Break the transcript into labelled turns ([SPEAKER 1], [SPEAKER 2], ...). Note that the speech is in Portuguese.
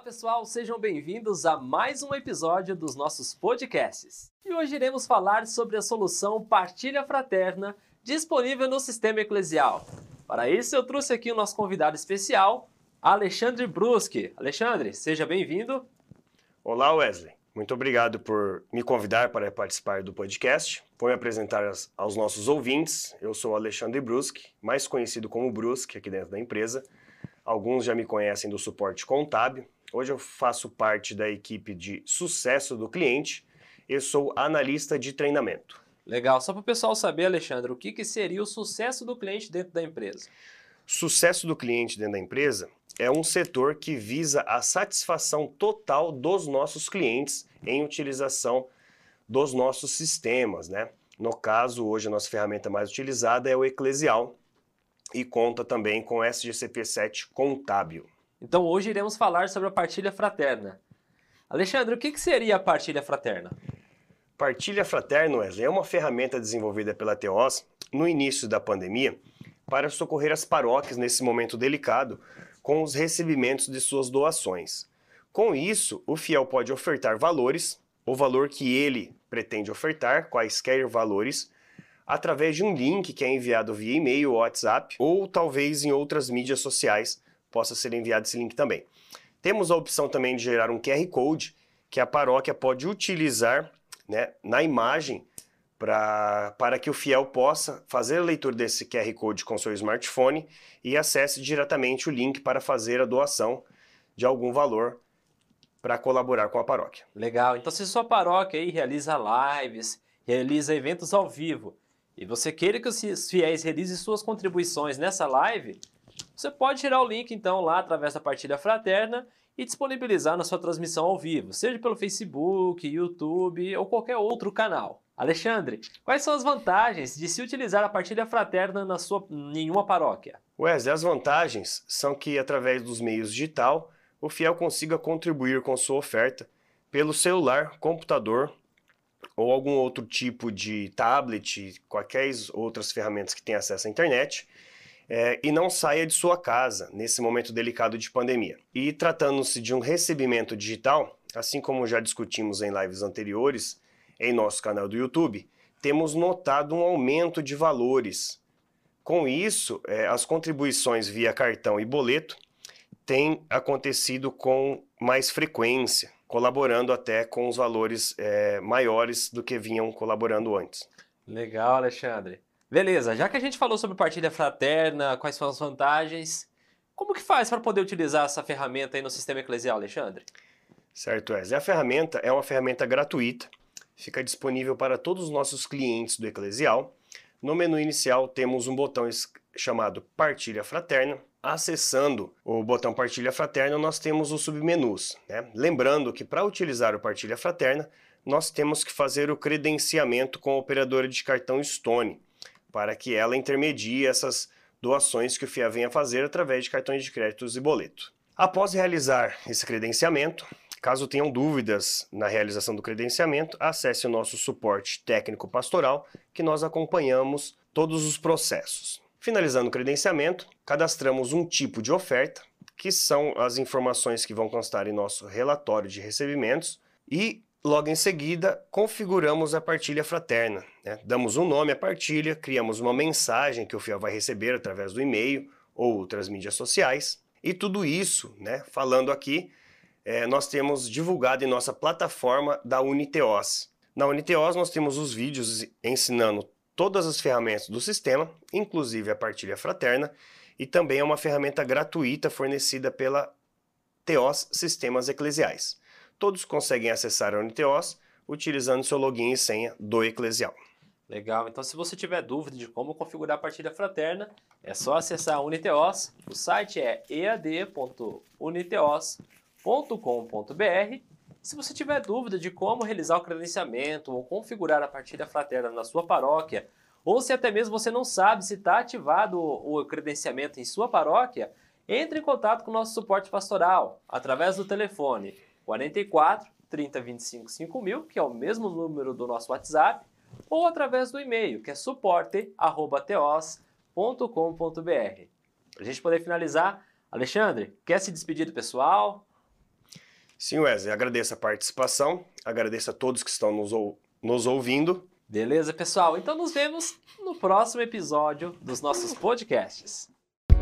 [SPEAKER 1] pessoal, sejam bem-vindos a mais um episódio dos nossos podcasts. E hoje iremos falar sobre a solução Partilha Fraterna disponível no sistema eclesial. Para isso, eu trouxe aqui o nosso convidado especial, Alexandre Bruschi. Alexandre, seja bem-vindo.
[SPEAKER 2] Olá, Wesley. Muito obrigado por me convidar para participar do podcast. Vou me apresentar aos nossos ouvintes. Eu sou Alexandre Bruschi, mais conhecido como Bruschi aqui dentro da empresa. Alguns já me conhecem do suporte contábil. Hoje eu faço parte da equipe de sucesso do cliente e sou analista de treinamento.
[SPEAKER 1] Legal. Só para o pessoal saber, Alexandre, o que, que seria o sucesso do cliente dentro da empresa?
[SPEAKER 2] Sucesso do cliente dentro da empresa é um setor que visa a satisfação total dos nossos clientes em utilização dos nossos sistemas, né? No caso, hoje a nossa ferramenta mais utilizada é o Eclesial, e conta também com SGCP7 contábil.
[SPEAKER 1] Então hoje iremos falar sobre a partilha fraterna. Alexandre, o que seria a partilha fraterna?
[SPEAKER 2] Partilha fraterna, Wesley, é uma ferramenta desenvolvida pela Teos no início da pandemia para socorrer as paróquias nesse momento delicado com os recebimentos de suas doações. Com isso, o fiel pode ofertar valores, o valor que ele pretende ofertar, quaisquer valores, através de um link que é enviado via e-mail WhatsApp, ou talvez em outras mídias sociais possa ser enviado esse link também. Temos a opção também de gerar um QR Code que a paróquia pode utilizar né, na imagem pra, para que o fiel possa fazer a leitura desse QR Code com seu smartphone e acesse diretamente o link para fazer a doação de algum valor para colaborar com a paróquia.
[SPEAKER 1] Legal. Então, se sua paróquia aí realiza lives, realiza eventos ao vivo, e você queira que os fiéis realizem suas contribuições nessa live, você pode tirar o link então lá através da partilha fraterna e disponibilizar na sua transmissão ao vivo, seja pelo Facebook, YouTube ou qualquer outro canal. Alexandre, quais são as vantagens de se utilizar a partilha fraterna na sua nenhuma paróquia?
[SPEAKER 2] Wesley, as vantagens são que através dos meios digital, o fiel consiga contribuir com sua oferta pelo celular, computador ou algum outro tipo de tablet, qualquer outras ferramentas que tenham acesso à internet, é, e não saia de sua casa nesse momento delicado de pandemia. E tratando-se de um recebimento digital, assim como já discutimos em lives anteriores em nosso canal do YouTube, temos notado um aumento de valores. Com isso, é, as contribuições via cartão e boleto têm acontecido com mais frequência colaborando até com os valores é, maiores do que vinham colaborando antes.
[SPEAKER 1] Legal, Alexandre. Beleza, já que a gente falou sobre partilha fraterna, quais são as vantagens, como que faz para poder utilizar essa ferramenta aí no sistema eclesial, Alexandre?
[SPEAKER 2] Certo, Wesley. A ferramenta é uma ferramenta gratuita, fica disponível para todos os nossos clientes do Eclesial. No menu inicial temos um botão chamado Partilha Fraterna, Acessando o botão Partilha Fraterna, nós temos os submenus. Né? Lembrando que para utilizar o Partilha Fraterna, nós temos que fazer o credenciamento com a operadora de cartão Stone, para que ela intermedie essas doações que o FIA venha fazer através de cartões de créditos e boleto. Após realizar esse credenciamento, caso tenham dúvidas na realização do credenciamento, acesse o nosso suporte técnico pastoral, que nós acompanhamos todos os processos. Finalizando o credenciamento, cadastramos um tipo de oferta, que são as informações que vão constar em nosso relatório de recebimentos, e logo em seguida configuramos a partilha fraterna. Né? Damos um nome à partilha, criamos uma mensagem que o fiel vai receber através do e-mail ou outras mídias sociais, e tudo isso, né, falando aqui, é, nós temos divulgado em nossa plataforma da Uniteos. Na Uniteos nós temos os vídeos ensinando todas as ferramentas do sistema, inclusive a partilha fraterna, e também é uma ferramenta gratuita fornecida pela Teos Sistemas Eclesiais. Todos conseguem acessar a Uniteos utilizando seu login e senha do Eclesial.
[SPEAKER 1] Legal, então se você tiver dúvida de como configurar a partilha fraterna, é só acessar a Uniteos. O site é ead.uniteos.com.br se você tiver dúvida de como realizar o credenciamento ou configurar a partilha fraterna na sua paróquia, ou se até mesmo você não sabe se está ativado o credenciamento em sua paróquia, entre em contato com o nosso suporte pastoral através do telefone 44 30 25 5000, que é o mesmo número do nosso WhatsApp, ou através do e-mail, que é suporte@teos.com.br. Para a gente poder finalizar, Alexandre, quer se despedir do pessoal?
[SPEAKER 2] Sim, Wesley, agradeço a participação, agradeço a todos que estão nos, ou nos ouvindo.
[SPEAKER 1] Beleza, pessoal? Então nos vemos no próximo episódio dos nossos podcasts.